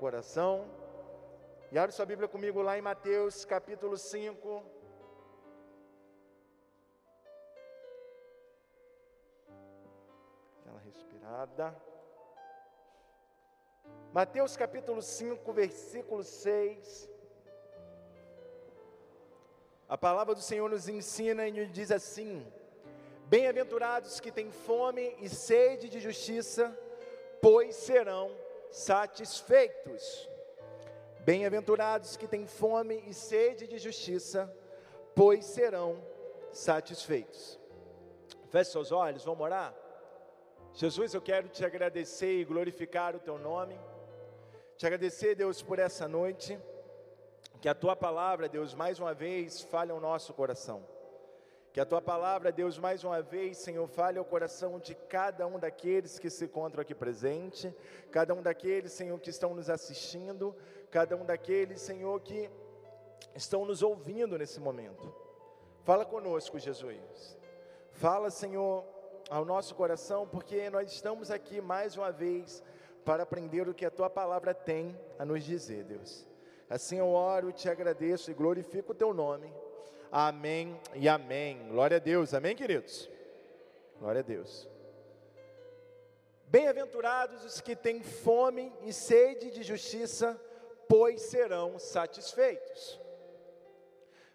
coração. E abre sua Bíblia comigo lá em Mateus capítulo 5. Aquela respirada. Mateus capítulo 5, versículo 6. A palavra do Senhor nos ensina e nos diz assim: Bem-aventurados que têm fome e sede de justiça, pois serão satisfeitos. Bem-aventurados que têm fome e sede de justiça, pois serão satisfeitos. Feche seus olhos, vamos orar? Jesus, eu quero te agradecer e glorificar o teu nome. Te agradecer, Deus, por essa noite. Que a tua palavra, Deus, mais uma vez fale ao nosso coração. Que a tua palavra, Deus, mais uma vez, Senhor, fale ao coração de cada um daqueles que se encontram aqui presente, cada um daqueles, Senhor, que estão nos assistindo, cada um daqueles, Senhor, que estão nos ouvindo nesse momento. Fala conosco, Jesus. Fala, Senhor, ao nosso coração, porque nós estamos aqui mais uma vez para aprender o que a tua palavra tem a nos dizer, Deus. Assim eu oro, te agradeço e glorifico o teu nome Amém e amém. Glória a Deus. Amém, queridos? Glória a Deus. Bem-aventurados os que têm fome e sede de justiça, pois serão satisfeitos.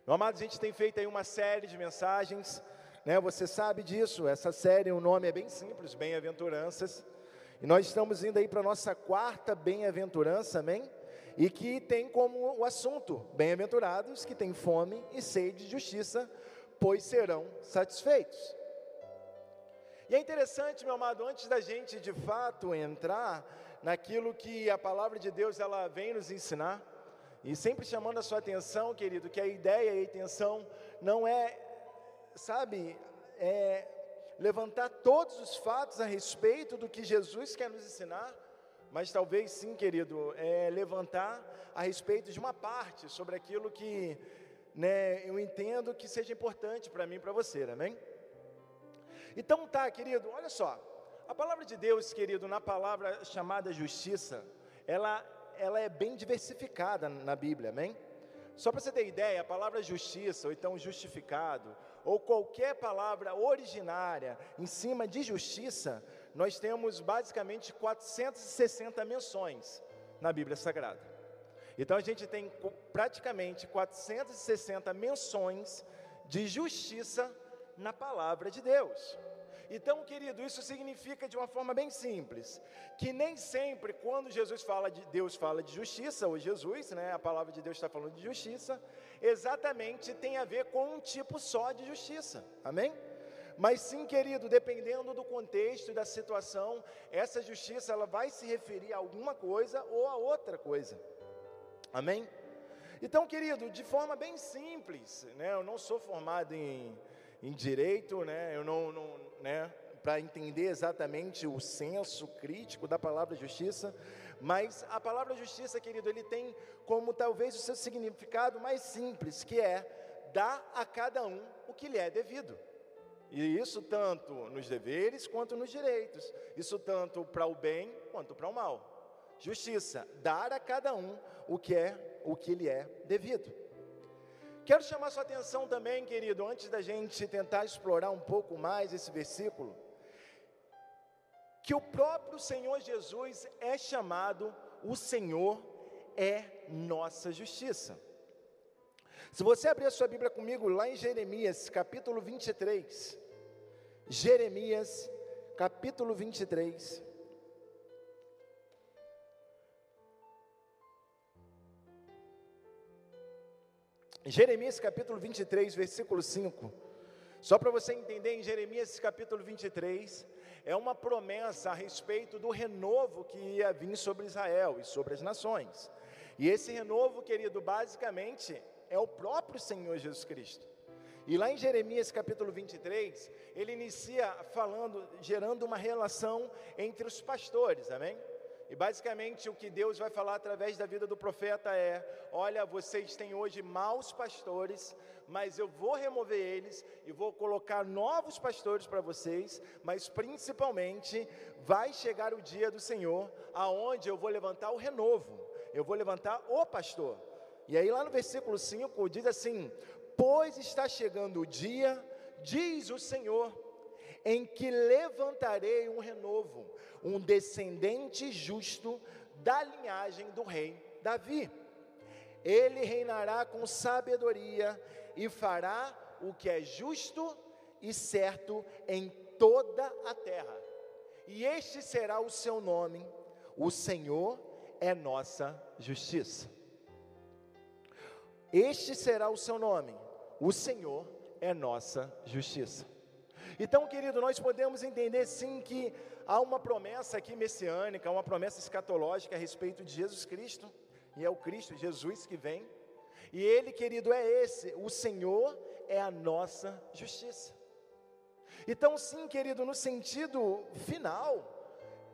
Meu amado, a gente tem feito aí uma série de mensagens, né? Você sabe disso. Essa série, o nome é bem simples, Bem-aventuranças. E nós estamos indo aí para a nossa quarta bem-aventurança, amém? E que tem como o assunto: bem-aventurados que têm fome e sede de justiça, pois serão satisfeitos. E é interessante, meu amado, antes da gente de fato entrar naquilo que a palavra de Deus ela vem nos ensinar, e sempre chamando a sua atenção, querido, que a ideia e a intenção não é, sabe, é levantar todos os fatos a respeito do que Jesus quer nos ensinar, mas talvez sim, querido, é levantar a respeito de uma parte sobre aquilo que né, eu entendo que seja importante para mim e para você, amém? Então tá, querido, olha só, a palavra de Deus, querido, na palavra chamada justiça, ela, ela é bem diversificada na Bíblia, amém? Só para você ter ideia, a palavra justiça, ou então justificado, ou qualquer palavra originária em cima de justiça, nós temos basicamente 460 menções na Bíblia Sagrada. Então a gente tem praticamente 460 menções de justiça na palavra de Deus. Então, querido, isso significa de uma forma bem simples, que nem sempre quando Jesus fala de Deus fala de justiça, ou Jesus, né, a palavra de Deus está falando de justiça, exatamente tem a ver com um tipo só de justiça. Amém? Mas sim, querido, dependendo do contexto e da situação, essa justiça ela vai se referir a alguma coisa ou a outra coisa. Amém? Então, querido, de forma bem simples, né? Eu não sou formado em, em direito, né? Eu não, não né? Para entender exatamente o senso crítico da palavra justiça, mas a palavra justiça, querido, ele tem como talvez o seu significado mais simples, que é dar a cada um o que lhe é devido. E isso tanto nos deveres quanto nos direitos. Isso tanto para o bem quanto para o mal. Justiça, dar a cada um o que é o que lhe é devido. Quero chamar sua atenção também, querido, antes da gente tentar explorar um pouco mais esse versículo, que o próprio Senhor Jesus é chamado o Senhor é nossa justiça. Se você abrir a sua Bíblia comigo lá em Jeremias, capítulo 23. Jeremias, capítulo 23. Jeremias capítulo 23, versículo 5. Só para você entender, em Jeremias capítulo 23, é uma promessa a respeito do renovo que ia vir sobre Israel e sobre as nações. E esse renovo, querido, basicamente é o próprio Senhor Jesus Cristo. E lá em Jeremias capítulo 23, ele inicia falando, gerando uma relação entre os pastores, amém? E basicamente o que Deus vai falar através da vida do profeta é: olha, vocês têm hoje maus pastores, mas eu vou remover eles e vou colocar novos pastores para vocês, mas principalmente vai chegar o dia do Senhor, aonde eu vou levantar o renovo eu vou levantar o pastor. E aí, lá no versículo 5, diz assim: Pois está chegando o dia, diz o Senhor, em que levantarei um renovo, um descendente justo da linhagem do rei Davi. Ele reinará com sabedoria e fará o que é justo e certo em toda a terra. E este será o seu nome: o Senhor é nossa justiça. Este será o seu nome: o Senhor é nossa justiça. Então, querido, nós podemos entender sim que há uma promessa aqui messiânica, uma promessa escatológica a respeito de Jesus Cristo, e é o Cristo Jesus que vem. E ele, querido, é esse, o Senhor é a nossa justiça. Então, sim, querido, no sentido final,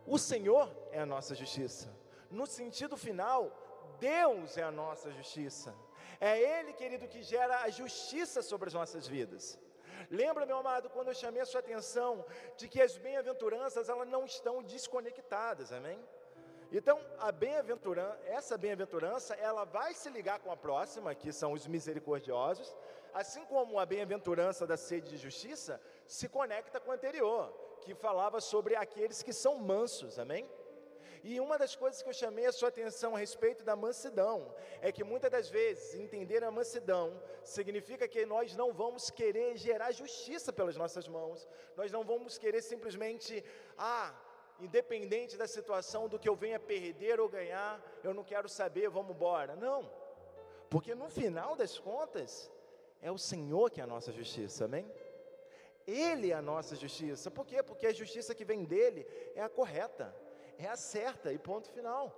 o Senhor é a nossa justiça. No sentido final, Deus é a nossa justiça. É Ele, querido, que gera a justiça sobre as nossas vidas. Lembra, meu amado, quando eu chamei a sua atenção de que as bem-aventuranças elas não estão desconectadas, amém? Então, a bem-aventurança, essa bem-aventurança, ela vai se ligar com a próxima, que são os misericordiosos, assim como a bem-aventurança da sede de justiça se conecta com a anterior, que falava sobre aqueles que são mansos, amém? E uma das coisas que eu chamei a sua atenção a respeito da mansidão é que muitas das vezes entender a mansidão significa que nós não vamos querer gerar justiça pelas nossas mãos, nós não vamos querer simplesmente, ah, independente da situação do que eu venha perder ou ganhar, eu não quero saber, vamos embora. Não, porque no final das contas, é o Senhor que é a nossa justiça, amém? Ele é a nossa justiça, por quê? Porque a justiça que vem dele é a correta é a certa e ponto final.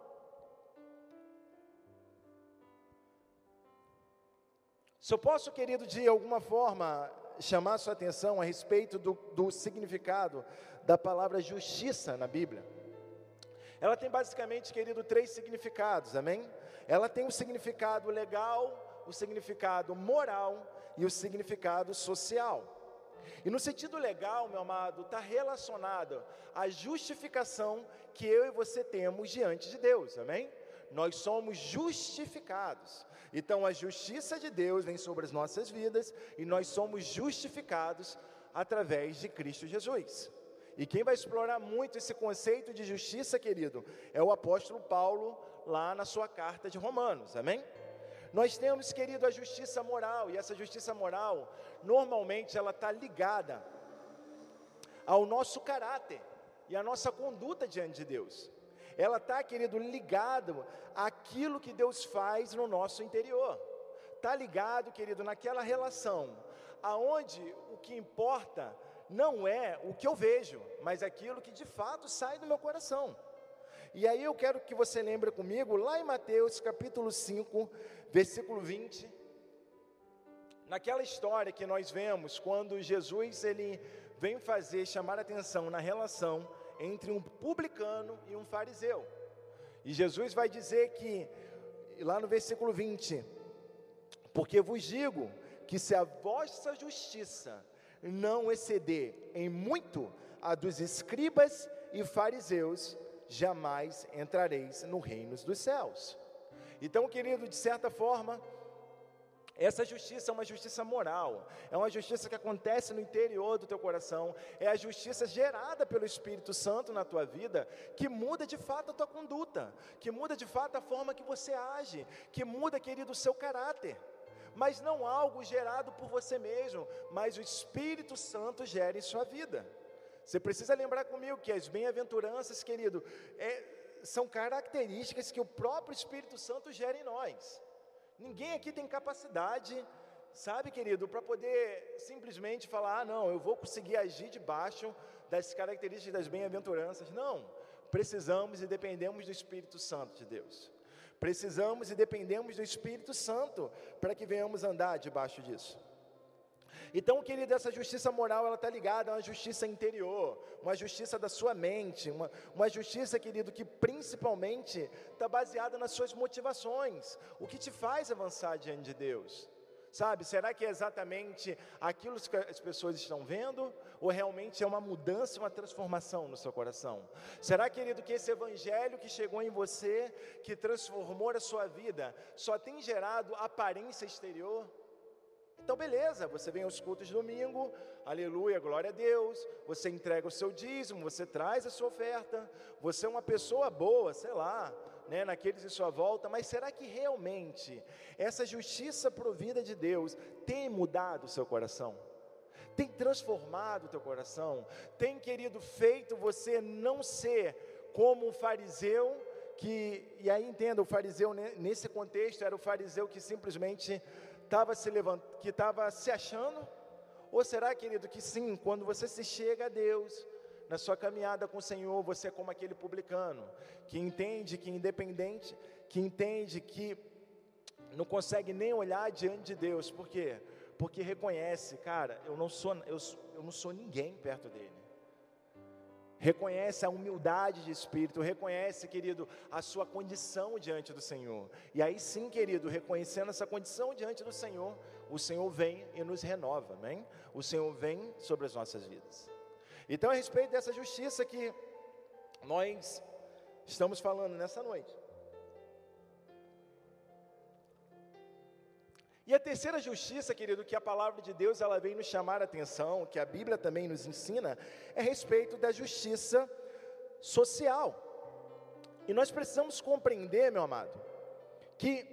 Se eu posso, querido, de alguma forma chamar sua atenção a respeito do, do significado da palavra justiça na Bíblia. Ela tem basicamente, querido, três significados, amém? Ela tem o significado legal, o significado moral e o significado social. E no sentido legal, meu amado, está relacionado à justificação que eu e você temos diante de Deus, amém? Nós somos justificados. Então a justiça de Deus vem sobre as nossas vidas e nós somos justificados através de Cristo Jesus. E quem vai explorar muito esse conceito de justiça, querido, é o apóstolo Paulo, lá na sua carta de Romanos, amém? Nós temos, querido, a justiça moral, e essa justiça moral, normalmente, ela está ligada ao nosso caráter e à nossa conduta diante de Deus. Ela está, querido, ligado àquilo que Deus faz no nosso interior. Está ligado, querido, naquela relação, aonde o que importa não é o que eu vejo, mas aquilo que de fato sai do meu coração. E aí eu quero que você lembre comigo, lá em Mateus capítulo 5, versículo 20, naquela história que nós vemos, quando Jesus ele vem fazer, chamar atenção na relação entre um publicano e um fariseu. E Jesus vai dizer que, lá no versículo 20, porque vos digo que se a vossa justiça não exceder em muito a dos escribas e fariseus, jamais entrareis no reino dos céus. Então, querido, de certa forma, essa justiça é uma justiça moral, é uma justiça que acontece no interior do teu coração, é a justiça gerada pelo Espírito Santo na tua vida, que muda de fato a tua conduta, que muda de fato a forma que você age, que muda, querido, o seu caráter. Mas não algo gerado por você mesmo, mas o Espírito Santo gera em sua vida. Você precisa lembrar comigo que as bem-aventuranças, querido, é, são características que o próprio Espírito Santo gera em nós. Ninguém aqui tem capacidade, sabe, querido, para poder simplesmente falar: ah, não, eu vou conseguir agir debaixo das características das bem-aventuranças. Não, precisamos e dependemos do Espírito Santo de Deus. Precisamos e dependemos do Espírito Santo para que venhamos andar debaixo disso. Então, querido, essa justiça moral, ela está ligada a uma justiça interior, uma justiça da sua mente, uma, uma justiça, querido, que principalmente está baseada nas suas motivações, o que te faz avançar diante de Deus. Sabe, será que é exatamente aquilo que as pessoas estão vendo? Ou realmente é uma mudança, uma transformação no seu coração? Será, querido, que esse evangelho que chegou em você, que transformou a sua vida, só tem gerado aparência exterior? Então, beleza, você vem aos cultos domingo, aleluia, glória a Deus, você entrega o seu dízimo, você traz a sua oferta, você é uma pessoa boa, sei lá, né, naqueles em sua volta, mas será que realmente essa justiça provida de Deus tem mudado o seu coração? Tem transformado o teu coração? Tem, querido, feito você não ser como um fariseu que, e aí entenda, o fariseu nesse contexto era o fariseu que simplesmente estava se levantando, que estava se achando? Ou será, querido, que sim, quando você se chega a Deus, na sua caminhada com o Senhor, você é como aquele publicano, que entende que independente, que entende que não consegue nem olhar diante de Deus, por quê? Porque reconhece, cara, eu não sou, eu, eu não sou ninguém perto dele. Reconhece a humildade de espírito, reconhece, querido, a sua condição diante do Senhor. E aí sim, querido, reconhecendo essa condição diante do Senhor, o Senhor vem e nos renova, amém? O Senhor vem sobre as nossas vidas. Então, a respeito dessa justiça que nós estamos falando nessa noite. E a terceira justiça, querido, que a palavra de Deus ela vem nos chamar a atenção, que a Bíblia também nos ensina, é a respeito da justiça social. E nós precisamos compreender, meu amado, que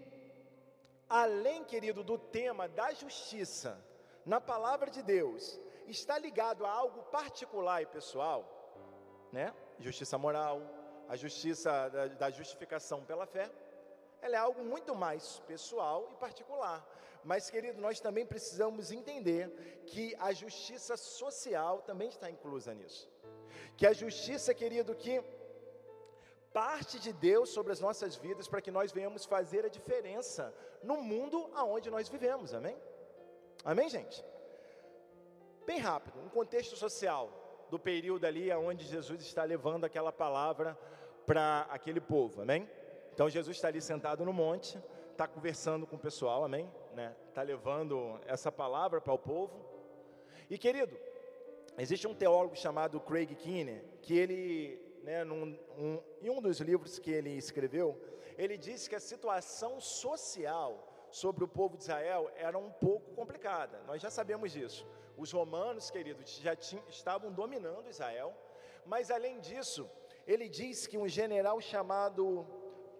além, querido, do tema da justiça na palavra de Deus, está ligado a algo particular e pessoal, né? Justiça moral, a justiça da, da justificação pela fé, ela é algo muito mais pessoal e particular. Mas, querido, nós também precisamos entender que a justiça social também está inclusa nisso. Que a justiça, querido, que parte de Deus sobre as nossas vidas para que nós venhamos fazer a diferença no mundo aonde nós vivemos. Amém? Amém, gente? bem rápido, um contexto social do período ali onde Jesus está levando aquela palavra para aquele povo, amém? Então Jesus está ali sentado no monte, está conversando com o pessoal, amém? Né? Está levando essa palavra para o povo. E querido, existe um teólogo chamado Craig Keener, que ele, né, num, um, em um dos livros que ele escreveu, ele disse que a situação social sobre o povo de Israel era um pouco complicada. Nós já sabemos disso. Os romanos, queridos, já tinham, estavam dominando Israel, mas além disso, ele diz que um general chamado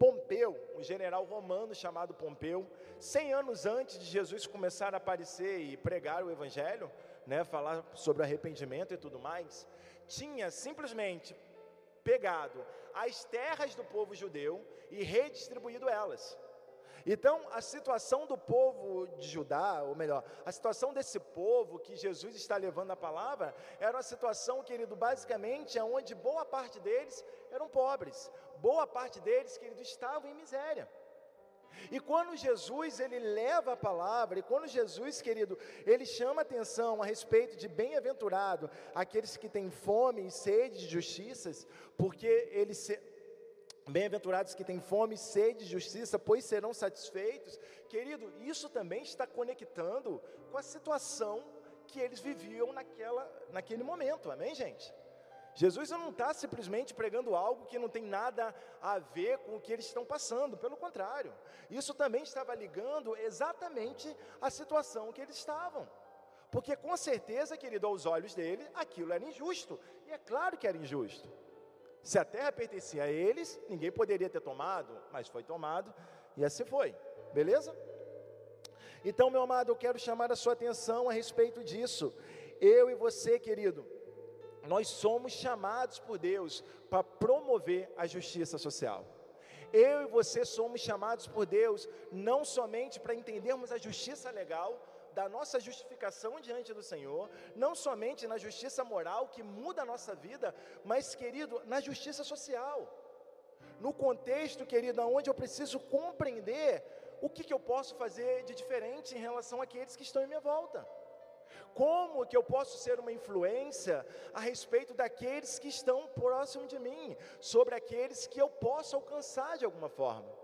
Pompeu, um general romano chamado Pompeu, cem anos antes de Jesus começar a aparecer e pregar o evangelho, né, falar sobre arrependimento e tudo mais, tinha simplesmente pegado as terras do povo judeu e redistribuído elas. Então, a situação do povo de Judá, ou melhor, a situação desse povo que Jesus está levando a palavra, era uma situação, querido, basicamente, onde boa parte deles eram pobres, boa parte deles, querido, estavam em miséria. E quando Jesus ele leva a palavra, e quando Jesus, querido, ele chama atenção a respeito de bem-aventurado aqueles que têm fome e sede de justiças, porque eles Bem-aventurados que têm fome e sede de justiça, pois serão satisfeitos. Querido, isso também está conectando com a situação que eles viviam naquela, naquele momento, amém, gente? Jesus não está simplesmente pregando algo que não tem nada a ver com o que eles estão passando, pelo contrário, isso também estava ligando exatamente à situação que eles estavam. Porque com certeza, querido, aos olhos dele, aquilo era injusto, e é claro que era injusto. Se a terra pertencia a eles, ninguém poderia ter tomado, mas foi tomado e assim foi. Beleza? Então, meu amado, eu quero chamar a sua atenção a respeito disso. Eu e você, querido, nós somos chamados por Deus para promover a justiça social. Eu e você somos chamados por Deus não somente para entendermos a justiça legal, da nossa justificação diante do Senhor, não somente na justiça moral que muda a nossa vida, mas, querido, na justiça social. No contexto, querido, onde eu preciso compreender o que, que eu posso fazer de diferente em relação àqueles que estão em minha volta. Como que eu posso ser uma influência a respeito daqueles que estão próximo de mim, sobre aqueles que eu posso alcançar de alguma forma?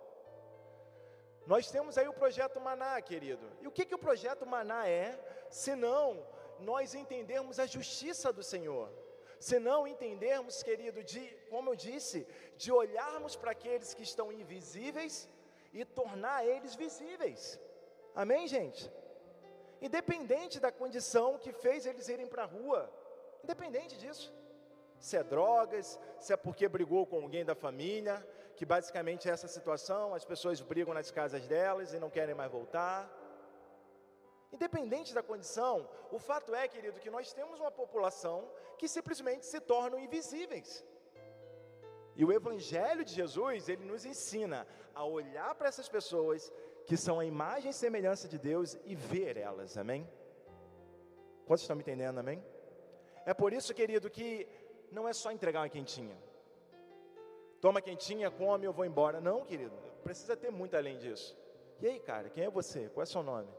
Nós temos aí o projeto Maná, querido. E o que, que o projeto Maná é, se não nós entendermos a justiça do Senhor? Se não entendermos, querido, de, como eu disse, de olharmos para aqueles que estão invisíveis e tornar eles visíveis. Amém, gente? Independente da condição que fez eles irem para a rua, independente disso. Se é drogas, se é porque brigou com alguém da família, que basicamente é essa situação, as pessoas brigam nas casas delas e não querem mais voltar. Independente da condição, o fato é, querido, que nós temos uma população que simplesmente se tornam invisíveis. E o Evangelho de Jesus, ele nos ensina a olhar para essas pessoas que são a imagem e semelhança de Deus e ver elas, amém? Quantos estão me entendendo, amém? É por isso, querido, que não é só entregar uma quentinha. Toma quentinha, come, eu vou embora. Não, querido, precisa ter muito além disso. E aí, cara, quem é você? Qual é seu nome?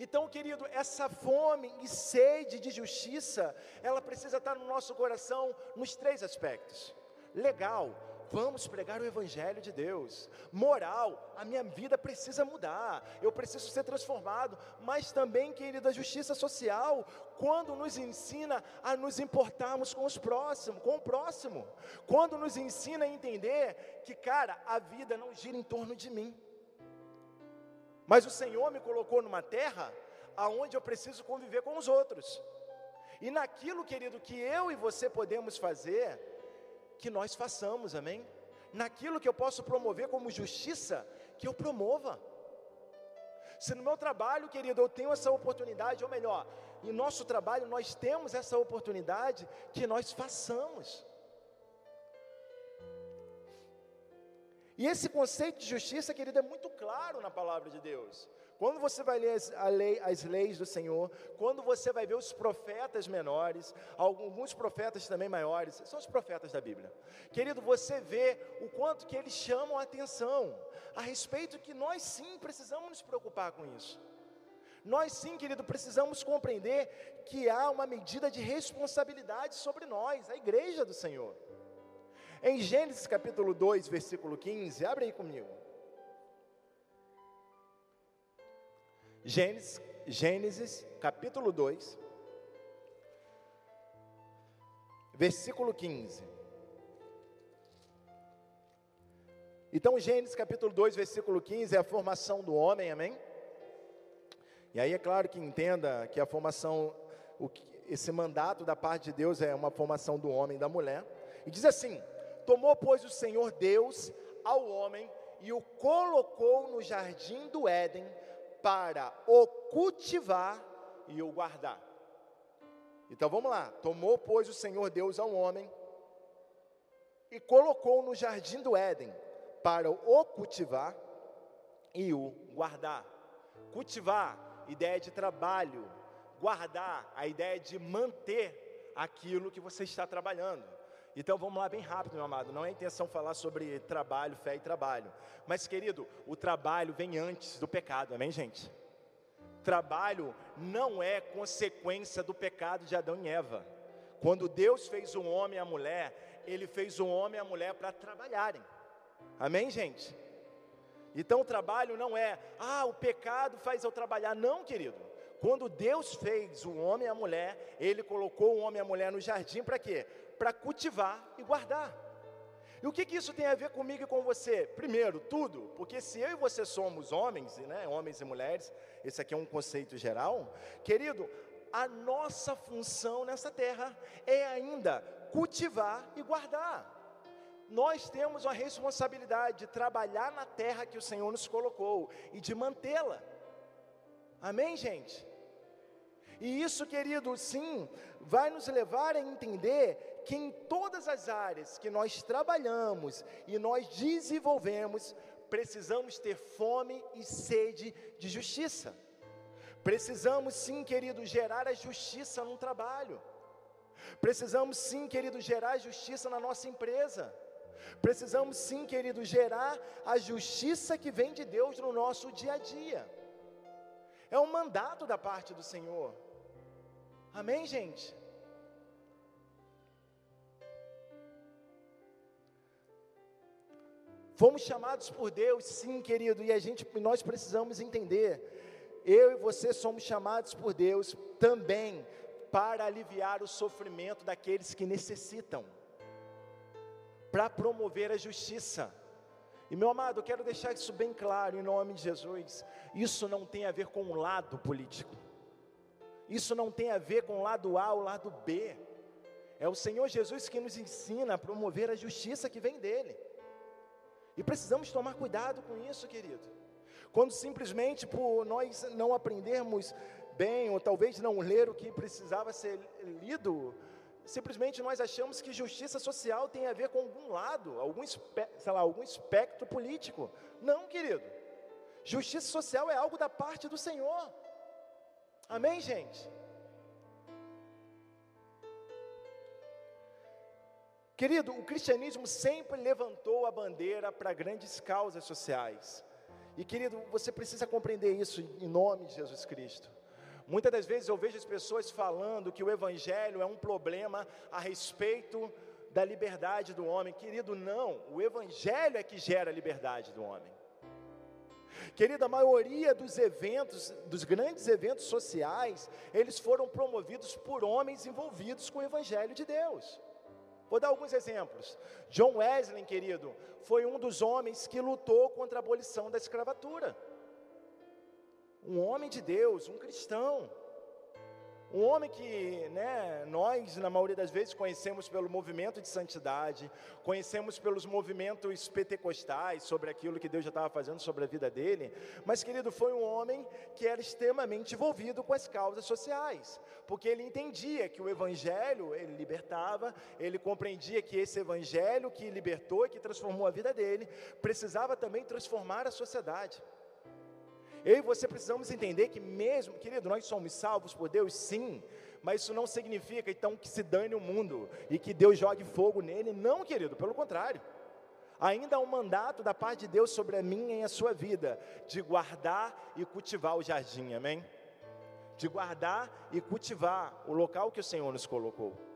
Então, querido, essa fome e sede de justiça, ela precisa estar no nosso coração nos três aspectos: legal, Vamos pregar o Evangelho de Deus. Moral, a minha vida precisa mudar, eu preciso ser transformado. Mas também, querida, a justiça social, quando nos ensina a nos importarmos com os próximos, com o próximo. Quando nos ensina a entender que, cara, a vida não gira em torno de mim. Mas o Senhor me colocou numa terra aonde eu preciso conviver com os outros. E naquilo, querido, que eu e você podemos fazer, que nós façamos, amém? Naquilo que eu posso promover como justiça, que eu promova. Se no meu trabalho, querido, eu tenho essa oportunidade, ou melhor, em nosso trabalho nós temos essa oportunidade, que nós façamos. E esse conceito de justiça, querido, é muito claro na palavra de Deus. Quando você vai ler as, lei, as, leis do Senhor, quando você vai ver os profetas menores, alguns profetas também maiores, são os profetas da Bíblia. Querido, você vê o quanto que eles chamam a atenção a respeito que nós sim precisamos nos preocupar com isso. Nós sim, querido, precisamos compreender que há uma medida de responsabilidade sobre nós, a igreja do Senhor. Em Gênesis capítulo 2, versículo 15, abre aí comigo. Gênesis, Gênesis capítulo 2, versículo 15. Então, Gênesis capítulo 2, versículo 15 é a formação do homem, amém? E aí é claro que entenda que a formação, esse mandato da parte de Deus é uma formação do homem e da mulher. E diz assim: Tomou, pois, o Senhor Deus ao homem e o colocou no jardim do Éden para o cultivar e o guardar. Então vamos lá. Tomou, pois, o Senhor Deus ao homem e colocou no jardim do Éden para o cultivar e o guardar. Cultivar, ideia de trabalho. Guardar, a ideia de manter aquilo que você está trabalhando. Então vamos lá bem rápido, meu amado. Não é intenção falar sobre trabalho, fé e trabalho. Mas, querido, o trabalho vem antes do pecado, amém, gente? Trabalho não é consequência do pecado de Adão e Eva. Quando Deus fez o homem e a mulher, Ele fez o homem e a mulher para trabalharem. Amém, gente? Então o trabalho não é, ah, o pecado faz eu trabalhar. Não, querido. Quando Deus fez o homem e a mulher, Ele colocou o homem e a mulher no jardim para quê? Para cultivar e guardar. E o que, que isso tem a ver comigo e com você? Primeiro, tudo, porque se eu e você somos homens, né, homens e mulheres, esse aqui é um conceito geral, querido, a nossa função nessa terra é ainda cultivar e guardar. Nós temos uma responsabilidade de trabalhar na terra que o Senhor nos colocou e de mantê-la. Amém, gente? E isso, querido, sim, vai nos levar a entender que em todas as áreas que nós trabalhamos e nós desenvolvemos, precisamos ter fome e sede de justiça. Precisamos sim, querido, gerar a justiça no trabalho. Precisamos sim, querido, gerar a justiça na nossa empresa. Precisamos sim, querido, gerar a justiça que vem de Deus no nosso dia a dia. É um mandato da parte do Senhor. Amém, gente? Fomos chamados por Deus, sim, querido, e a gente, nós precisamos entender. Eu e você somos chamados por Deus também para aliviar o sofrimento daqueles que necessitam, para promover a justiça. E meu amado, eu quero deixar isso bem claro em nome de Jesus. Isso não tem a ver com o lado político. Isso não tem a ver com o lado A ou o lado B. É o Senhor Jesus que nos ensina a promover a justiça que vem dele. E precisamos tomar cuidado com isso, querido. Quando simplesmente por nós não aprendermos bem, ou talvez não ler o que precisava ser lido, simplesmente nós achamos que justiça social tem a ver com algum lado, algum, sei lá, algum espectro político. Não, querido. Justiça social é algo da parte do Senhor. Amém, gente? Querido, o cristianismo sempre levantou a bandeira para grandes causas sociais. E querido, você precisa compreender isso em nome de Jesus Cristo. Muitas das vezes eu vejo as pessoas falando que o evangelho é um problema a respeito da liberdade do homem. Querido, não, o evangelho é que gera a liberdade do homem. Querido, a maioria dos eventos, dos grandes eventos sociais, eles foram promovidos por homens envolvidos com o evangelho de Deus. Vou dar alguns exemplos. John Wesley, querido, foi um dos homens que lutou contra a abolição da escravatura. Um homem de Deus, um cristão. Um homem que né, nós, na maioria das vezes, conhecemos pelo movimento de santidade, conhecemos pelos movimentos pentecostais, sobre aquilo que Deus já estava fazendo sobre a vida dele, mas, querido, foi um homem que era extremamente envolvido com as causas sociais, porque ele entendia que o Evangelho, ele libertava, ele compreendia que esse Evangelho que libertou e que transformou a vida dele, precisava também transformar a sociedade. Eu e você precisamos entender que mesmo, querido, nós somos salvos por Deus, sim, mas isso não significa então que se dane o mundo e que Deus jogue fogo nele, não, querido, pelo contrário. Ainda há um mandato da parte de Deus sobre a minha e a sua vida, de guardar e cultivar o jardim, amém? De guardar e cultivar o local que o Senhor nos colocou.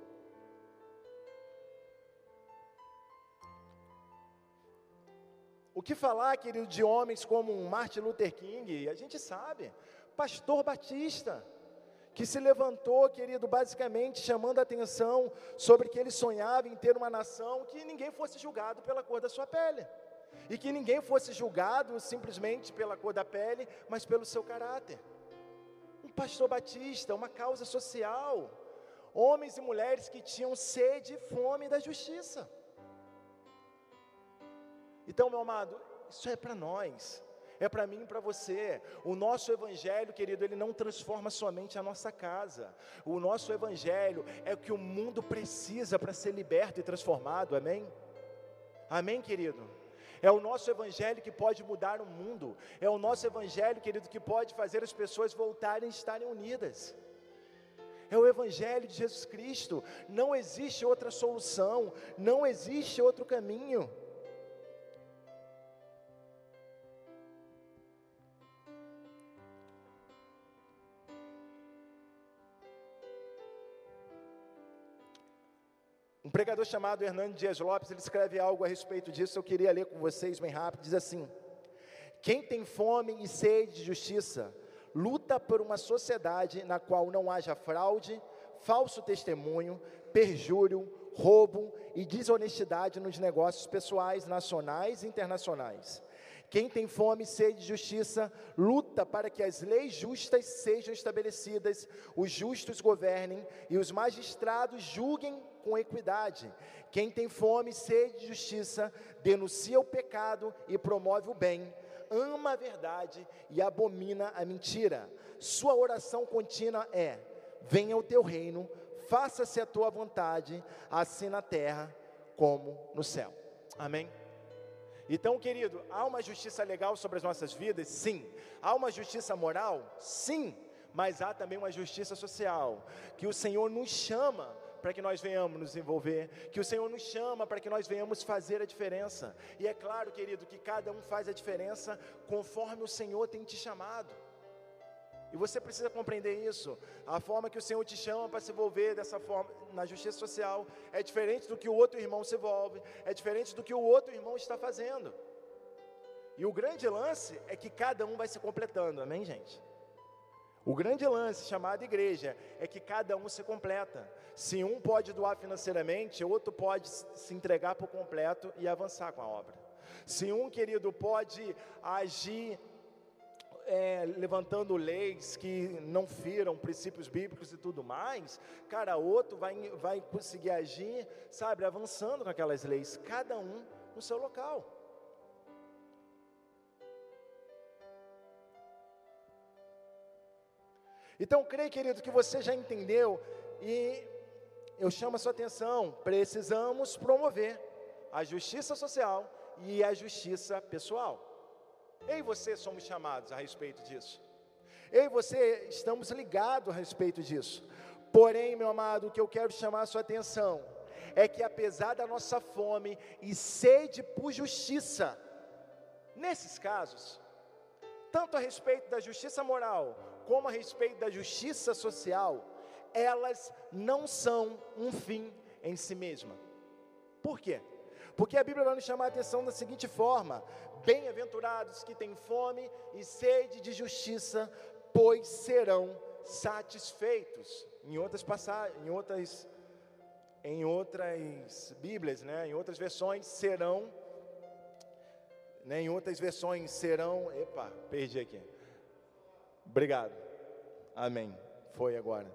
O que falar, querido, de homens como Martin Luther King? A gente sabe. Pastor Batista, que se levantou, querido, basicamente chamando a atenção sobre que ele sonhava em ter uma nação que ninguém fosse julgado pela cor da sua pele. E que ninguém fosse julgado simplesmente pela cor da pele, mas pelo seu caráter. Um pastor batista, uma causa social. Homens e mulheres que tinham sede e fome da justiça. Então, meu amado, isso é para nós, é para mim e para você. O nosso evangelho, querido, ele não transforma somente a nossa casa. O nosso evangelho é o que o mundo precisa para ser liberto e transformado. Amém? Amém, querido. É o nosso evangelho que pode mudar o mundo. É o nosso evangelho, querido, que pode fazer as pessoas voltarem a estarem unidas. É o evangelho de Jesus Cristo. Não existe outra solução, não existe outro caminho. Um pregador chamado Hernando Dias Lopes, ele escreve algo a respeito disso, eu queria ler com vocês bem rápido, diz assim: Quem tem fome e sede de justiça, luta por uma sociedade na qual não haja fraude, falso testemunho, perjúrio, roubo e desonestidade nos negócios pessoais, nacionais e internacionais. Quem tem fome e sede de justiça, luta para que as leis justas sejam estabelecidas, os justos governem e os magistrados julguem com equidade. Quem tem fome e sede de justiça, denuncia o pecado e promove o bem, ama a verdade e abomina a mentira. Sua oração contínua é: venha o teu reino, faça-se a tua vontade, assim na terra como no céu. Amém? Então, querido, há uma justiça legal sobre as nossas vidas? Sim. Há uma justiça moral? Sim. Mas há também uma justiça social, que o Senhor nos chama para que nós venhamos nos envolver, que o Senhor nos chama para que nós venhamos fazer a diferença. E é claro, querido, que cada um faz a diferença conforme o Senhor tem te chamado. E você precisa compreender isso. A forma que o Senhor te chama para se envolver dessa forma na justiça social é diferente do que o outro irmão se envolve, é diferente do que o outro irmão está fazendo. E o grande lance é que cada um vai se completando, amém, gente? O grande lance chamado igreja é que cada um se completa. Se um pode doar financeiramente, outro pode se entregar por completo e avançar com a obra. Se um querido pode agir é, levantando leis que não firam princípios bíblicos e tudo mais, cara, outro vai, vai conseguir agir, sabe, avançando com aquelas leis, cada um no seu local. Então, creio, querido, que você já entendeu e eu chamo a sua atenção: precisamos promover a justiça social e a justiça pessoal. Eu e você somos chamados a respeito disso. Eu e você estamos ligados a respeito disso. Porém, meu amado, o que eu quero chamar a sua atenção é que apesar da nossa fome e sede por justiça, nesses casos, tanto a respeito da justiça moral como a respeito da justiça social, elas não são um fim em si mesma. Por quê? Porque a Bíblia vai nos chamar a atenção da seguinte forma: Bem-aventurados que têm fome e sede de justiça, pois serão satisfeitos. Em outras passagens, em outras em outras Bíblias, né, em outras versões serão né, em outras versões serão, epa, perdi aqui. Obrigado. Amém. Foi agora.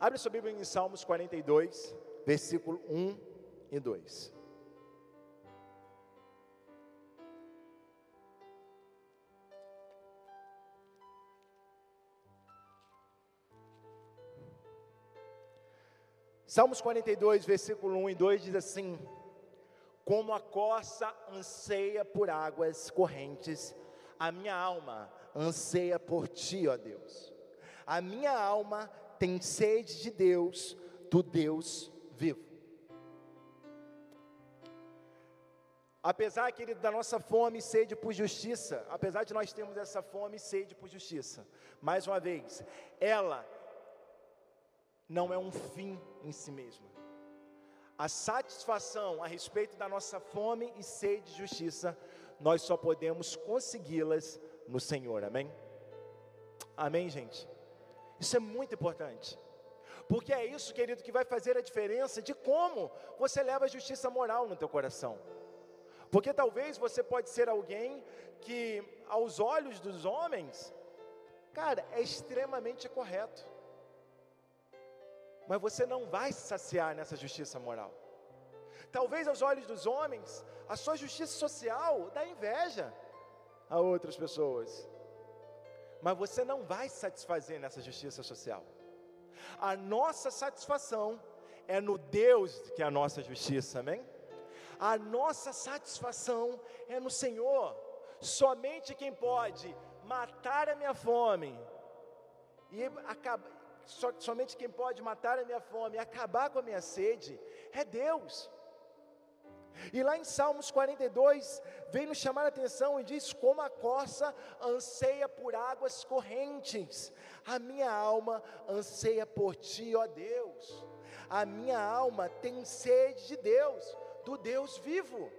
Abre sua Bíblia em Salmos 42, versículo 1 e 2. Salmos 42, versículo 1 e 2 diz assim: Como a coça anseia por águas correntes, a minha alma anseia por ti, ó Deus. A minha alma tem sede de Deus, do Deus vivo. Apesar, querido, da nossa fome e sede por justiça, apesar de nós termos essa fome e sede por justiça, mais uma vez, ela não é um fim em si mesma. A satisfação a respeito da nossa fome e sede de justiça, nós só podemos consegui-las no Senhor, amém? Amém, gente? Isso é muito importante. Porque é isso, querido, que vai fazer a diferença de como você leva a justiça moral no teu coração. Porque talvez você pode ser alguém que aos olhos dos homens, cara, é extremamente correto mas você não vai se saciar nessa justiça moral. Talvez aos olhos dos homens, a sua justiça social dá inveja a outras pessoas, mas você não vai se satisfazer nessa justiça social. A nossa satisfação é no Deus que é a nossa justiça, amém? A nossa satisfação é no Senhor. Somente quem pode matar a minha fome e acabar so, somente quem pode matar a minha fome e acabar com a minha sede é Deus. E lá em Salmos 42, vem nos chamar a atenção e diz: Como a coça anseia por águas correntes, a minha alma anseia por ti, ó Deus. A minha alma tem sede de Deus, do Deus vivo.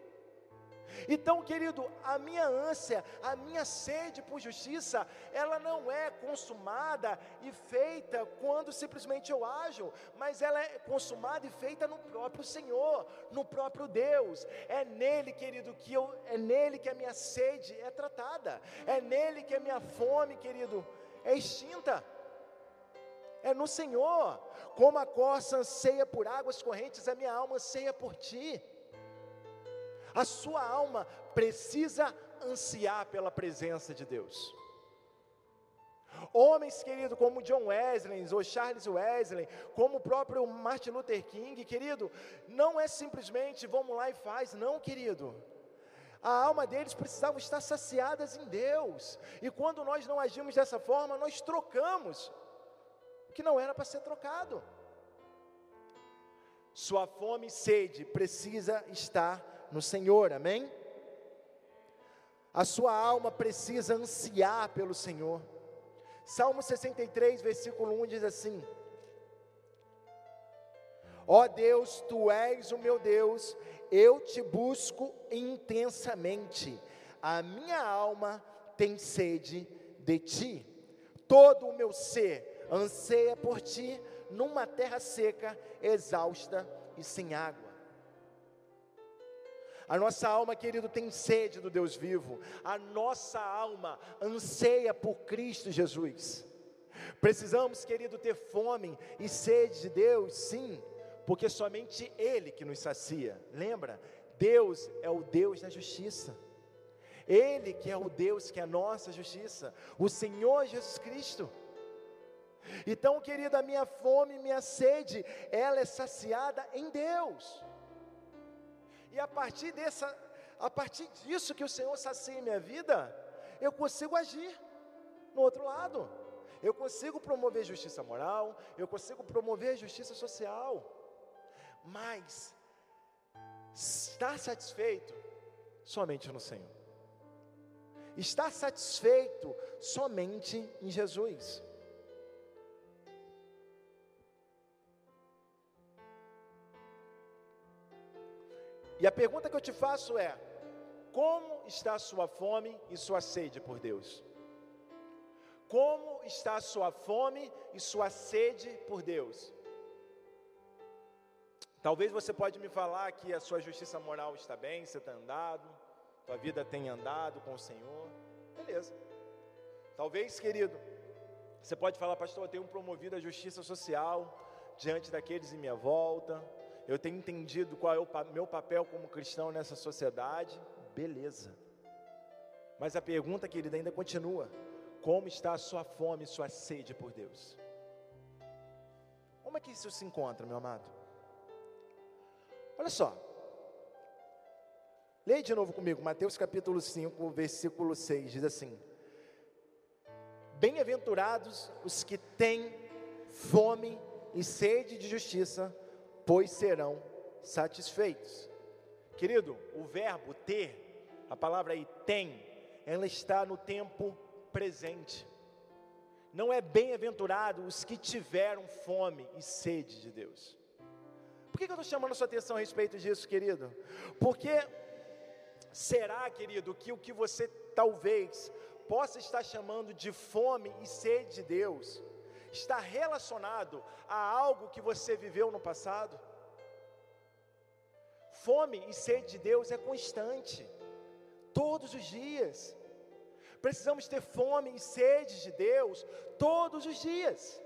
Então, querido, a minha ânsia, a minha sede por justiça, ela não é consumada e feita quando simplesmente eu ajo, mas ela é consumada e feita no próprio Senhor, no próprio Deus. É nele, querido, que eu, é nele que a minha sede é tratada. É nele que a minha fome, querido, é extinta. É no Senhor. Como a coça anseia por águas correntes, a minha alma anseia por ti. A sua alma precisa ansiar pela presença de Deus. Homens, querido, como John Wesley ou Charles Wesley, como o próprio Martin Luther King, querido, não é simplesmente vamos lá e faz, não, querido. A alma deles precisava estar saciadas em Deus. E quando nós não agimos dessa forma, nós trocamos o que não era para ser trocado. Sua fome e sede precisa estar no Senhor, amém? A sua alma precisa ansiar pelo Senhor. Salmo 63, versículo 1 diz assim: Ó oh Deus, tu és o meu Deus, eu te busco intensamente. a minha alma tem sede de ti. Todo o meu ser anseia por ti numa terra seca, exausta e sem água. A nossa alma, querido, tem sede do Deus vivo. A nossa alma anseia por Cristo Jesus. Precisamos, querido, ter fome e sede de Deus, sim, porque somente Ele que nos sacia. Lembra? Deus é o Deus da justiça. Ele que é o Deus que é a nossa justiça, o Senhor Jesus Cristo. Então, querida, a minha fome, minha sede, ela é saciada em Deus. E a partir dessa, a partir disso que o Senhor sacia minha vida, eu consigo agir no outro lado. Eu consigo promover justiça moral, eu consigo promover justiça social. Mas estar satisfeito somente no Senhor. Estar satisfeito somente em Jesus. E a pergunta que eu te faço é: como está a sua fome e sua sede por Deus? Como está a sua fome e sua sede por Deus? Talvez você pode me falar que a sua justiça moral está bem, você está andado, tua vida tem andado com o Senhor. Beleza. Talvez, querido, você pode falar, pastor, eu tenho promovido a justiça social diante daqueles em minha volta, eu tenho entendido qual é o meu papel como cristão nessa sociedade, beleza. Mas a pergunta, querida, ainda continua: como está a sua fome, sua sede por Deus? Como é que isso se encontra, meu amado? Olha só. Leia de novo comigo, Mateus capítulo 5, versículo 6, diz assim: Bem-aventurados os que têm fome e sede de justiça, pois serão satisfeitos. Querido, o verbo ter, a palavra aí tem, ela está no tempo presente. Não é bem-aventurado os que tiveram fome e sede de Deus. Por que, eu estou chamando a sua atenção a respeito disso, querido? Porque será, querido, que o que você talvez possa estar chamando de fome e sede de Deus, está relacionado a algo que você viveu no passado? Fome e sede de Deus é constante, todos os dias. Precisamos ter fome e sede de Deus todos os dias.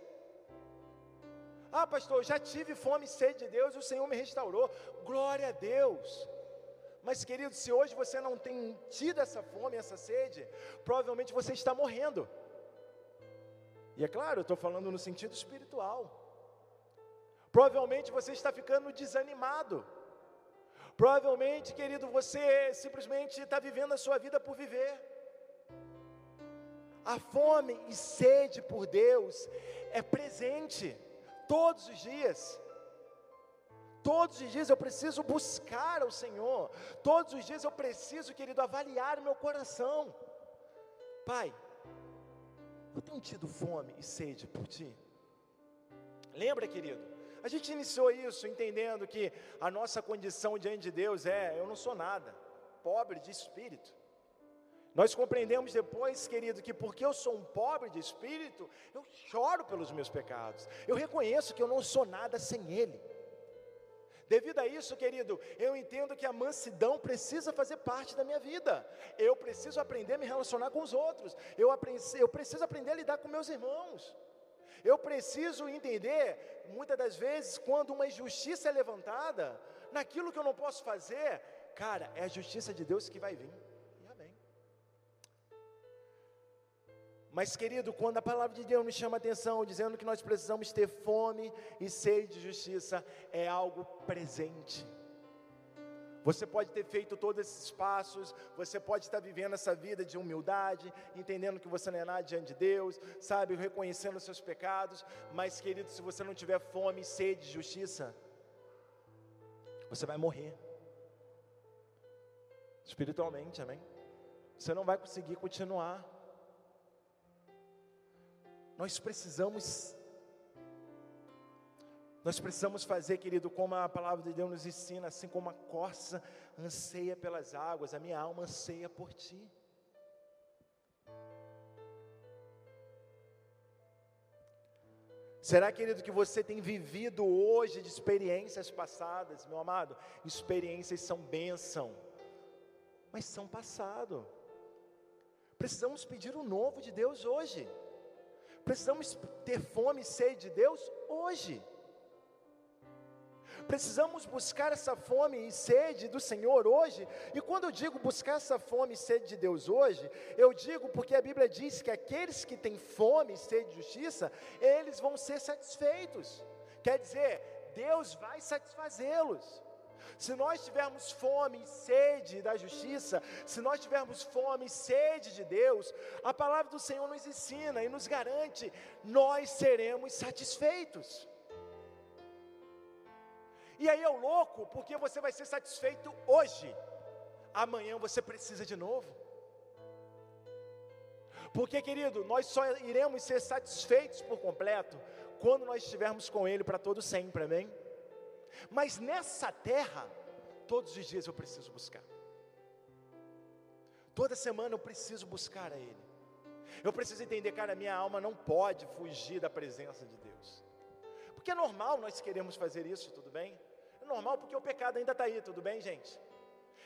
Ah, pastor, já tive fome e sede de Deus e o Senhor me restaurou. Glória a Deus. Mas, querido, se hoje você não tem tido essa fome, essa sede, provavelmente você está morrendo. E é claro, eu estou falando no sentido espiritual. Provavelmente você está ficando desanimado. Provavelmente, querido, você simplesmente está vivendo a sua vida por viver. A fome e sede por Deus é presente todos os dias. Todos os dias eu preciso buscar ao Senhor. Todos os dias eu preciso, querido, avaliar meu coração. Pai, eu tenho tido fome e sede por Ti. Lembra, querido? A gente iniciou isso entendendo que a nossa condição diante de Deus é: eu não sou nada, pobre de espírito. Nós compreendemos depois, querido, que porque eu sou um pobre de espírito, eu choro pelos meus pecados. Eu reconheço que eu não sou nada sem Ele. Devido a isso, querido, eu entendo que a mansidão precisa fazer parte da minha vida. Eu preciso aprender a me relacionar com os outros. Eu, eu preciso aprender a lidar com meus irmãos. Eu preciso entender, muitas das vezes, quando uma injustiça é levantada, naquilo que eu não posso fazer, cara, é a justiça de Deus que vai vir. Mas, querido, quando a palavra de Deus nos chama a atenção, dizendo que nós precisamos ter fome e sede de justiça, é algo presente. Você pode ter feito todos esses passos, você pode estar vivendo essa vida de humildade, entendendo que você não é nada diante de Deus, sabe, reconhecendo os seus pecados, mas, querido, se você não tiver fome e sede de justiça, você vai morrer. Espiritualmente, amém? Você não vai conseguir continuar. Nós precisamos Nós precisamos fazer, querido, como a palavra de Deus nos ensina, assim como a corça anseia pelas águas, a minha alma anseia por ti. Será, querido, que você tem vivido hoje de experiências passadas, meu amado? Experiências são bênção, mas são passado. Precisamos pedir o novo de Deus hoje. Precisamos ter fome e sede de Deus hoje. Precisamos buscar essa fome e sede do Senhor hoje. E quando eu digo buscar essa fome e sede de Deus hoje, eu digo porque a Bíblia diz que aqueles que têm fome e sede de justiça, eles vão ser satisfeitos. Quer dizer, Deus vai satisfazê-los. Se nós tivermos fome e sede da justiça, se nós tivermos fome e sede de Deus, a palavra do Senhor nos ensina e nos garante, nós seremos satisfeitos. E aí é o louco, porque você vai ser satisfeito hoje, amanhã você precisa de novo. Porque, querido, nós só iremos ser satisfeitos por completo quando nós estivermos com Ele para todo sempre, amém? Mas nessa terra, todos os dias eu preciso buscar. Toda semana eu preciso buscar a Ele. Eu preciso entender, cara, minha alma não pode fugir da presença de Deus. Porque é normal nós queremos fazer isso, tudo bem? É normal porque o pecado ainda está aí, tudo bem, gente?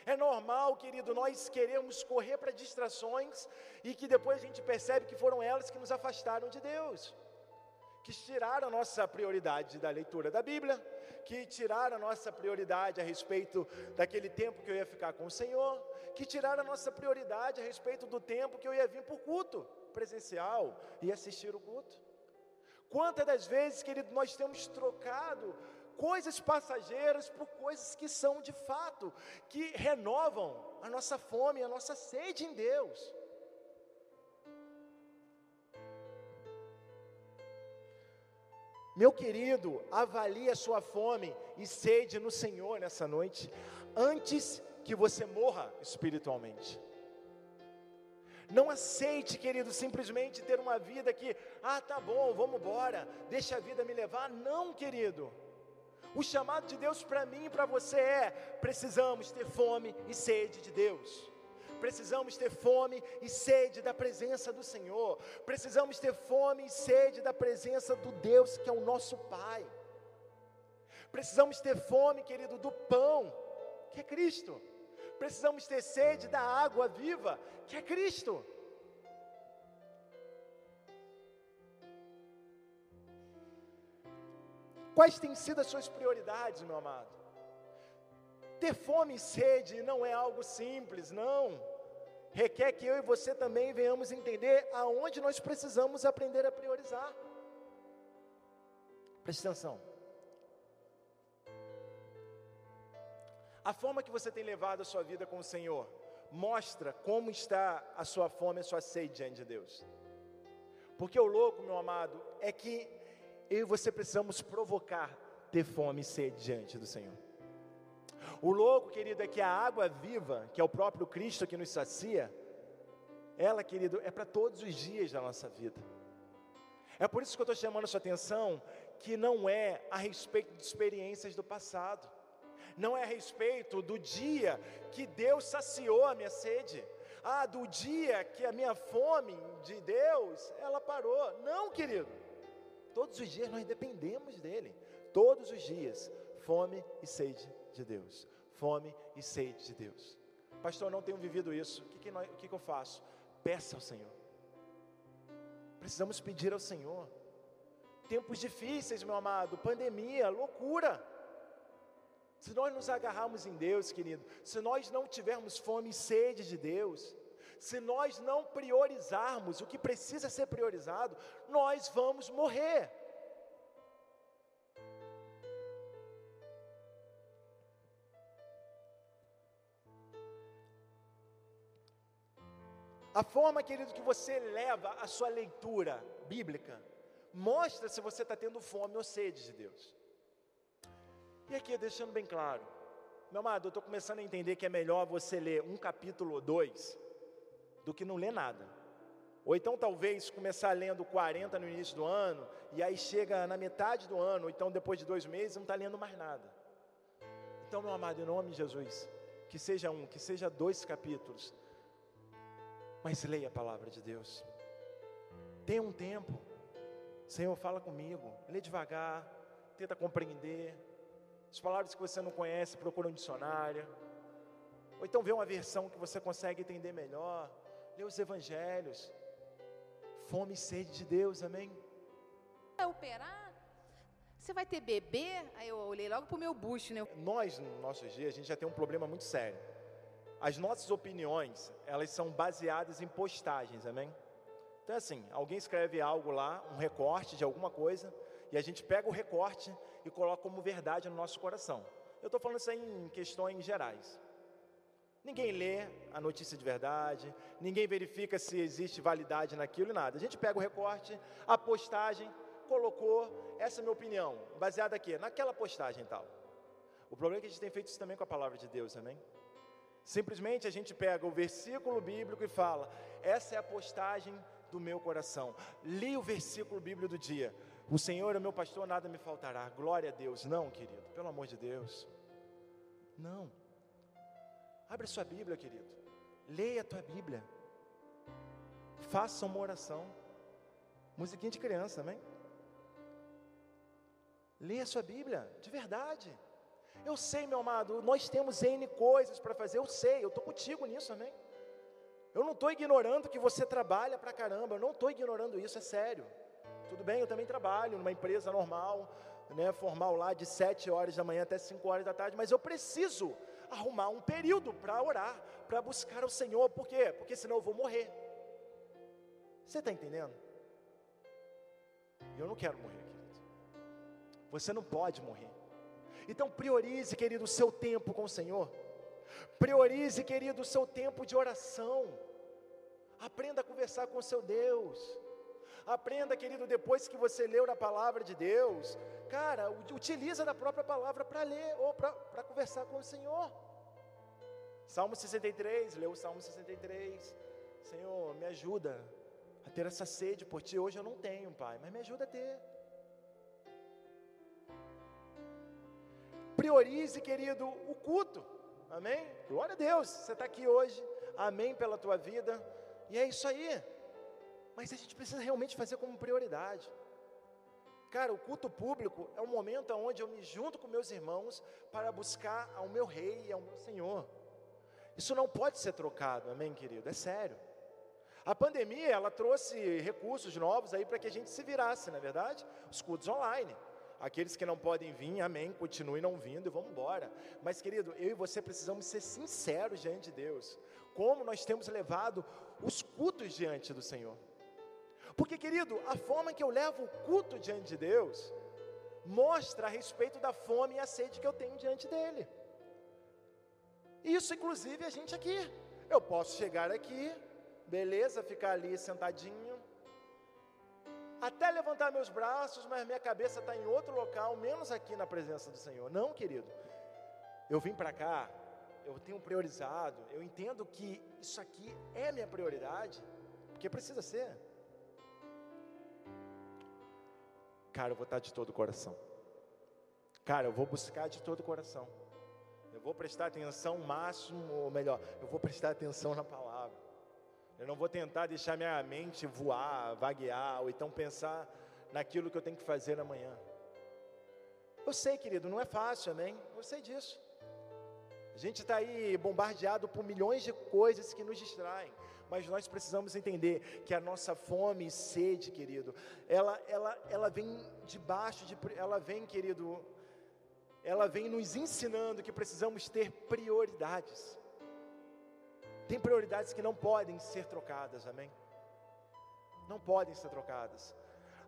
É normal, querido, nós queremos correr para distrações e que depois a gente percebe que foram elas que nos afastaram de Deus, que tiraram a nossa prioridade da leitura da Bíblia, que tiraram a nossa prioridade a respeito daquele tempo que eu ia ficar com o Senhor, que tiraram a nossa prioridade a respeito do tempo que eu ia vir para o culto presencial e assistir o culto. Quantas das vezes, querido, nós temos trocado coisas passageiras por coisas que são de fato, que renovam a nossa fome, a nossa sede em Deus. Meu querido, avalie a sua fome e sede no Senhor nessa noite, antes que você morra espiritualmente. Não aceite, querido, simplesmente ter uma vida que, ah, tá bom, vamos embora, deixa a vida me levar. Não, querido. O chamado de Deus para mim e para você é: precisamos ter fome e sede de Deus. Precisamos ter fome e sede da presença do Senhor. Precisamos ter fome e sede da presença do Deus que é o nosso Pai. Precisamos ter fome, querido, do pão, que é Cristo precisamos ter sede da água viva, que é Cristo. Quais têm sido as suas prioridades, meu amado? Ter fome e sede não é algo simples, não. Requer que eu e você também venhamos entender aonde nós precisamos aprender a priorizar. Preste atenção. A forma que você tem levado a sua vida com o Senhor mostra como está a sua fome, a sua sede diante de Deus. Porque o louco, meu amado, é que eu e você precisamos provocar ter fome e sede diante do Senhor. O louco, querido, é que a água viva, que é o próprio Cristo que nos sacia, ela, querido, é para todos os dias da nossa vida. É por isso que eu estou chamando a sua atenção que não é a respeito de experiências do passado não é a respeito do dia que Deus saciou a minha sede, ah, do dia que a minha fome de Deus, ela parou. Não, querido. Todos os dias nós dependemos dele. Todos os dias, fome e sede de Deus. Fome e sede de Deus. Pastor, não tenho vivido isso. O que, que, nós, o que, que eu faço? Peça ao Senhor. Precisamos pedir ao Senhor. Tempos difíceis, meu amado, pandemia, loucura. Se nós nos agarrarmos em Deus, querido, se nós não tivermos fome e sede de Deus, se nós não priorizarmos o que precisa ser priorizado, nós vamos morrer. A forma, querido, que você leva a sua leitura bíblica mostra se você está tendo fome ou sede de Deus. E aqui, deixando bem claro, meu amado, eu estou começando a entender que é melhor você ler um capítulo ou dois do que não ler nada. Ou então talvez começar lendo 40 no início do ano, e aí chega na metade do ano, ou então depois de dois meses, não está lendo mais nada. Então, meu amado, em nome de Jesus, que seja um, que seja dois capítulos, mas leia a palavra de Deus. Tenha um tempo. Senhor, fala comigo. Lê devagar, tenta compreender. As palavras que você não conhece, procura um dicionário. Ou então vê uma versão que você consegue entender melhor. Lê os evangelhos. Fome e sede de Deus, amém? Vai operar? Você vai ter bebê? Aí eu olhei logo para o meu bucho, né? Nós, nos nossos dias, a gente já tem um problema muito sério. As nossas opiniões, elas são baseadas em postagens, amém? Então é assim, alguém escreve algo lá, um recorte de alguma coisa, e a gente pega o recorte e coloca como verdade no nosso coração. Eu estou falando isso aí em questões gerais. Ninguém lê a notícia de verdade, ninguém verifica se existe validade naquilo e nada. A gente pega o recorte, a postagem, colocou, essa é a minha opinião, baseada aqui, naquela postagem e tal. O problema é que a gente tem feito isso também com a palavra de Deus, amém? Simplesmente a gente pega o versículo bíblico e fala: essa é a postagem do meu coração. Li o versículo bíblico do dia. O Senhor é meu pastor, nada me faltará. Glória a Deus. Não, querido, pelo amor de Deus. Não. Abre a sua Bíblia, querido. Leia a tua Bíblia. Faça uma oração. Musiquinha de criança, amém? Leia a sua Bíblia, de verdade. Eu sei, meu amado, nós temos N coisas para fazer, eu sei, eu estou contigo nisso, amém? Eu não estou ignorando que você trabalha para caramba, eu não estou ignorando isso, é sério. Tudo bem, eu também trabalho numa empresa normal, né, formal lá de 7 horas da manhã até 5 horas da tarde, mas eu preciso arrumar um período para orar, para buscar o Senhor, por quê? Porque senão eu vou morrer. Você está entendendo? Eu não quero morrer, querido. Você não pode morrer. Então priorize, querido, o seu tempo com o Senhor. Priorize, querido, o seu tempo de oração. Aprenda a conversar com o seu Deus. Aprenda, querido, depois que você leu a palavra de Deus, cara, utiliza da própria palavra para ler ou para conversar com o Senhor. Salmo 63, leu o Salmo 63. Senhor, me ajuda a ter essa sede por ti. Hoje eu não tenho, Pai, mas me ajuda a ter. Priorize, querido, o culto. Amém? Glória a Deus. Você está aqui hoje. Amém pela tua vida. E é isso aí. Mas a gente precisa realmente fazer como prioridade. Cara, o culto público é um momento onde eu me junto com meus irmãos para buscar ao meu rei e ao meu Senhor. Isso não pode ser trocado, amém, querido? É sério. A pandemia, ela trouxe recursos novos aí para que a gente se virasse, não é verdade? Os cultos online. Aqueles que não podem vir, amém, continuem não vindo e vamos embora. Mas, querido, eu e você precisamos ser sinceros diante de Deus. Como nós temos levado os cultos diante do Senhor. Porque, querido, a forma que eu levo o culto diante de Deus mostra a respeito da fome e a sede que eu tenho diante dele. Isso, inclusive, a gente aqui. Eu posso chegar aqui, beleza, ficar ali sentadinho, até levantar meus braços, mas minha cabeça está em outro local, menos aqui na presença do Senhor. Não, querido. Eu vim para cá, eu tenho priorizado, eu entendo que isso aqui é minha prioridade, porque precisa ser. Cara, eu vou estar de todo o coração. Cara, eu vou buscar de todo o coração. Eu vou prestar atenção máximo, ou melhor, eu vou prestar atenção na palavra. Eu não vou tentar deixar minha mente voar, vaguear, ou então pensar naquilo que eu tenho que fazer amanhã. Eu sei, querido, não é fácil, amém? Eu sei disso. A gente está aí bombardeado por milhões de coisas que nos distraem, mas nós precisamos entender que a nossa fome e sede, querido, ela, ela, ela vem debaixo de, ela vem, querido, ela vem nos ensinando que precisamos ter prioridades. Tem prioridades que não podem ser trocadas, amém? Não podem ser trocadas.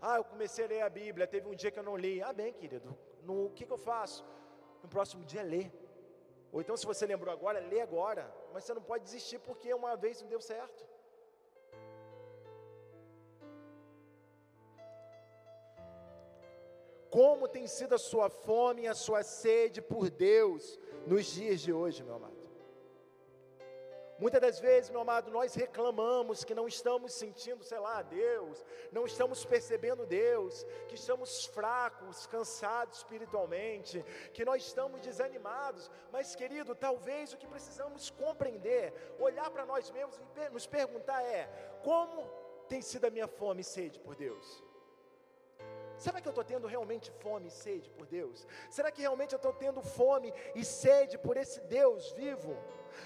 Ah, eu comecei a ler a Bíblia, teve um dia que eu não li. Ah, bem, querido, no, o que, que eu faço? No próximo dia, lê. Ou então, se você lembrou agora, lê agora. Mas você não pode desistir porque uma vez não deu certo. Como tem sido a sua fome e a sua sede por Deus nos dias de hoje, meu amado? Muitas das vezes, meu amado, nós reclamamos que não estamos sentindo, sei lá, Deus, não estamos percebendo Deus, que estamos fracos, cansados espiritualmente, que nós estamos desanimados. Mas, querido, talvez o que precisamos compreender, olhar para nós mesmos e nos perguntar é: como tem sido a minha fome e sede por Deus? Será que eu estou tendo realmente fome e sede por Deus? Será que realmente eu estou tendo fome e sede por esse Deus vivo?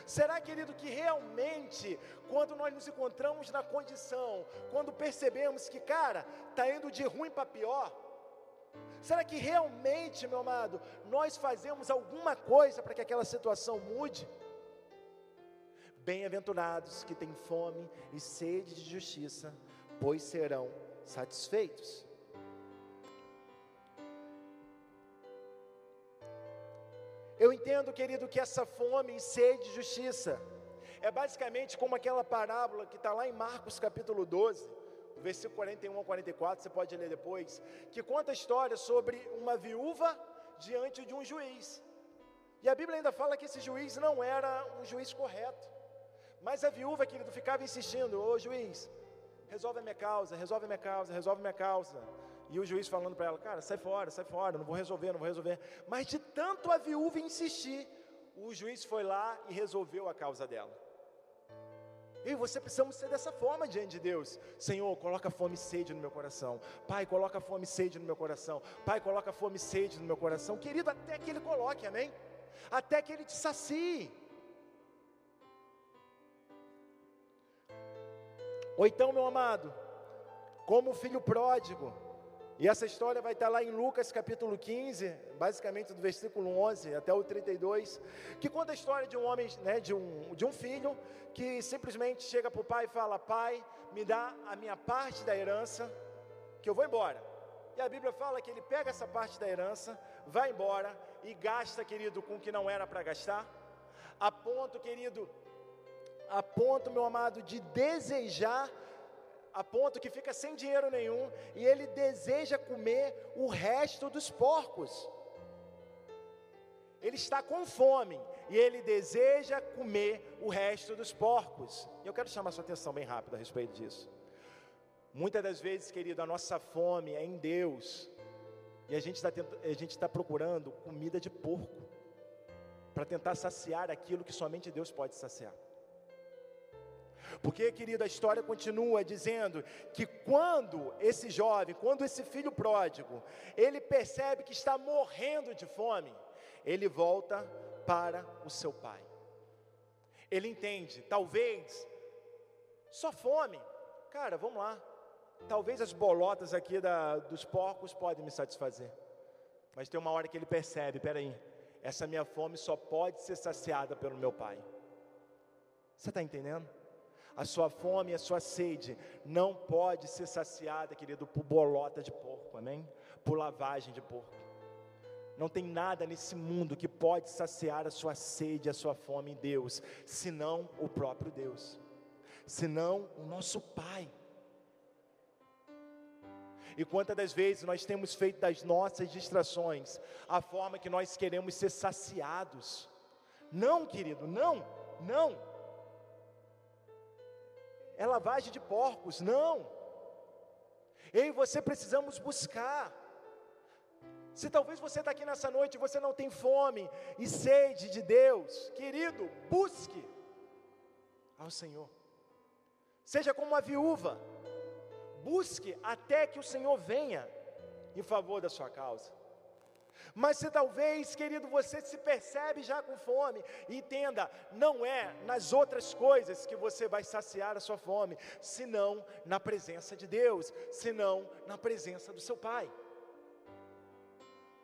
Será, querido, que realmente, quando nós nos encontramos na condição, quando percebemos que, cara, está indo de ruim para pior, será que realmente, meu amado, nós fazemos alguma coisa para que aquela situação mude? Bem-aventurados que têm fome e sede de justiça, pois serão satisfeitos. Eu entendo, querido, que essa fome e sede de justiça é basicamente como aquela parábola que está lá em Marcos capítulo 12, versículo 41 a 44, você pode ler depois, que conta a história sobre uma viúva diante de um juiz. E a Bíblia ainda fala que esse juiz não era um juiz correto. Mas a viúva, querido, ficava insistindo: Ô juiz, resolve a minha causa, resolve a minha causa, resolve a minha causa. E o juiz falando para ela: Cara, sai fora, sai fora, não vou resolver, não vou resolver. Mas de tanto a viúva insistir, o juiz foi lá e resolveu a causa dela. E você precisamos ser dessa forma diante de Deus. Senhor, coloca fome e sede no meu coração. Pai, coloca fome e sede no meu coração. Pai, coloca fome e sede no meu coração. Querido, até que Ele coloque, amém? Até que Ele te sacie. Ou então, meu amado, como o filho pródigo, e essa história vai estar lá em Lucas capítulo 15, basicamente do versículo 11 até o 32, que conta a história de um homem, né, de, um, de um filho, que simplesmente chega para o pai e fala: Pai, me dá a minha parte da herança, que eu vou embora. E a Bíblia fala que ele pega essa parte da herança, vai embora e gasta, querido, com o que não era para gastar, a ponto, querido, a ponto, meu amado, de desejar a ponto que fica sem dinheiro nenhum e ele deseja comer o resto dos porcos. Ele está com fome e ele deseja comer o resto dos porcos. Eu quero chamar sua atenção bem rápido a respeito disso. Muitas das vezes, querido, a nossa fome é em Deus e a gente está a gente está procurando comida de porco para tentar saciar aquilo que somente Deus pode saciar. Porque, querido, a história continua dizendo que quando esse jovem, quando esse filho pródigo, ele percebe que está morrendo de fome, ele volta para o seu pai. Ele entende, talvez, só fome, cara, vamos lá. Talvez as bolotas aqui da, dos porcos podem me satisfazer. Mas tem uma hora que ele percebe, peraí, essa minha fome só pode ser saciada pelo meu pai. Você está entendendo? A sua fome, a sua sede não pode ser saciada, querido, por bolota de porco, amém? Por lavagem de porco. Não tem nada nesse mundo que pode saciar a sua sede, a sua fome em Deus, senão o próprio Deus, senão o nosso Pai. E quantas das vezes nós temos feito das nossas distrações a forma que nós queremos ser saciados? Não, querido, não, não é lavagem de porcos, não. Eu e você precisamos buscar. Se talvez você está aqui nessa noite e você não tem fome e sede de Deus, querido, busque ao Senhor. Seja como uma viúva, busque até que o Senhor venha em favor da sua causa. Mas se talvez, querido, você se percebe já com fome, entenda, não é nas outras coisas que você vai saciar a sua fome, senão na presença de Deus, senão na presença do seu Pai.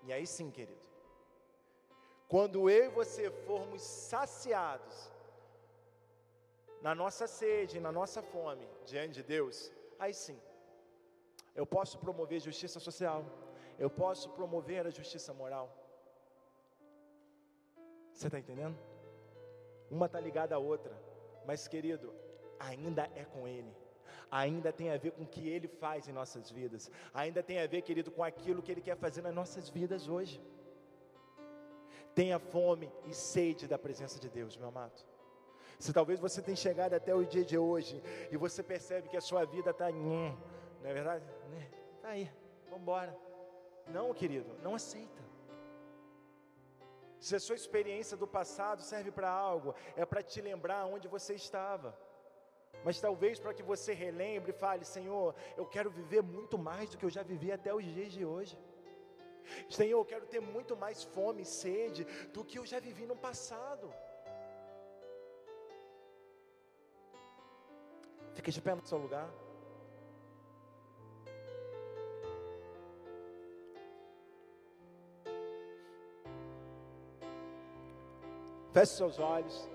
E aí sim, querido, quando eu e você formos saciados na nossa sede, na nossa fome diante de Deus, aí sim, eu posso promover justiça social eu posso promover a justiça moral. Você está entendendo? Uma está ligada à outra, mas querido, ainda é com Ele, ainda tem a ver com o que Ele faz em nossas vidas, ainda tem a ver, querido, com aquilo que Ele quer fazer nas nossas vidas hoje. Tenha fome e sede da presença de Deus, meu amado. Se talvez você tenha chegado até o dia de hoje e você percebe que a sua vida está, não é verdade? Está aí, vamos embora. Não, querido, não aceita. Se a sua experiência do passado serve para algo, é para te lembrar onde você estava. Mas talvez para que você relembre e fale: Senhor, eu quero viver muito mais do que eu já vivi até os dias de hoje. Senhor, eu quero ter muito mais fome e sede do que eu já vivi no passado. Fique de pé no seu lugar. Feche seus olhos.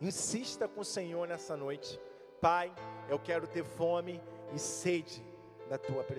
Insista com o Senhor nessa noite. Pai, eu quero ter fome e sede da tua presença.